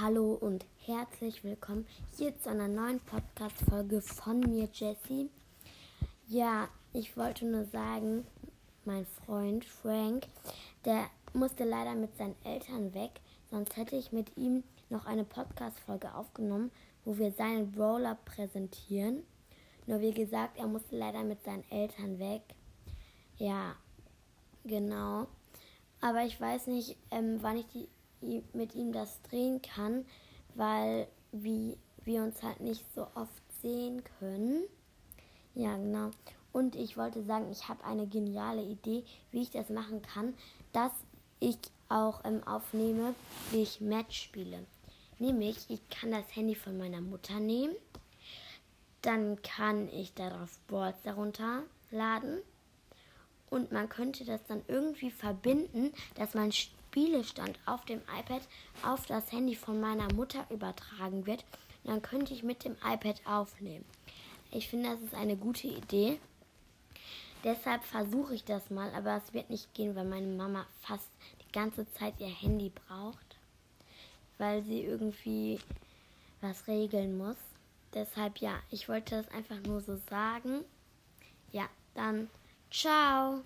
Hallo und herzlich willkommen hier zu einer neuen Podcast-Folge von mir, Jessie. Ja, ich wollte nur sagen, mein Freund Frank, der musste leider mit seinen Eltern weg, sonst hätte ich mit ihm noch eine Podcast-Folge aufgenommen, wo wir seinen Roller präsentieren. Nur wie gesagt, er musste leider mit seinen Eltern weg. Ja, genau. Aber ich weiß nicht, ähm, wann ich die mit ihm das drehen kann, weil wie wir uns halt nicht so oft sehen können. Ja, genau. Und ich wollte sagen, ich habe eine geniale Idee, wie ich das machen kann, dass ich auch ähm, aufnehme, wie ich Match spiele. Nämlich, ich kann das Handy von meiner Mutter nehmen, dann kann ich darauf Boards darunter laden und man könnte das dann irgendwie verbinden, dass man Spielestand auf dem iPad auf das Handy von meiner Mutter übertragen wird. dann könnte ich mit dem iPad aufnehmen. Ich finde, das ist eine gute Idee. Deshalb versuche ich das mal, aber es wird nicht gehen, weil meine Mama fast die ganze Zeit ihr Handy braucht, weil sie irgendwie was regeln muss. Deshalb ja, ich wollte das einfach nur so sagen. Ja, dann ciao.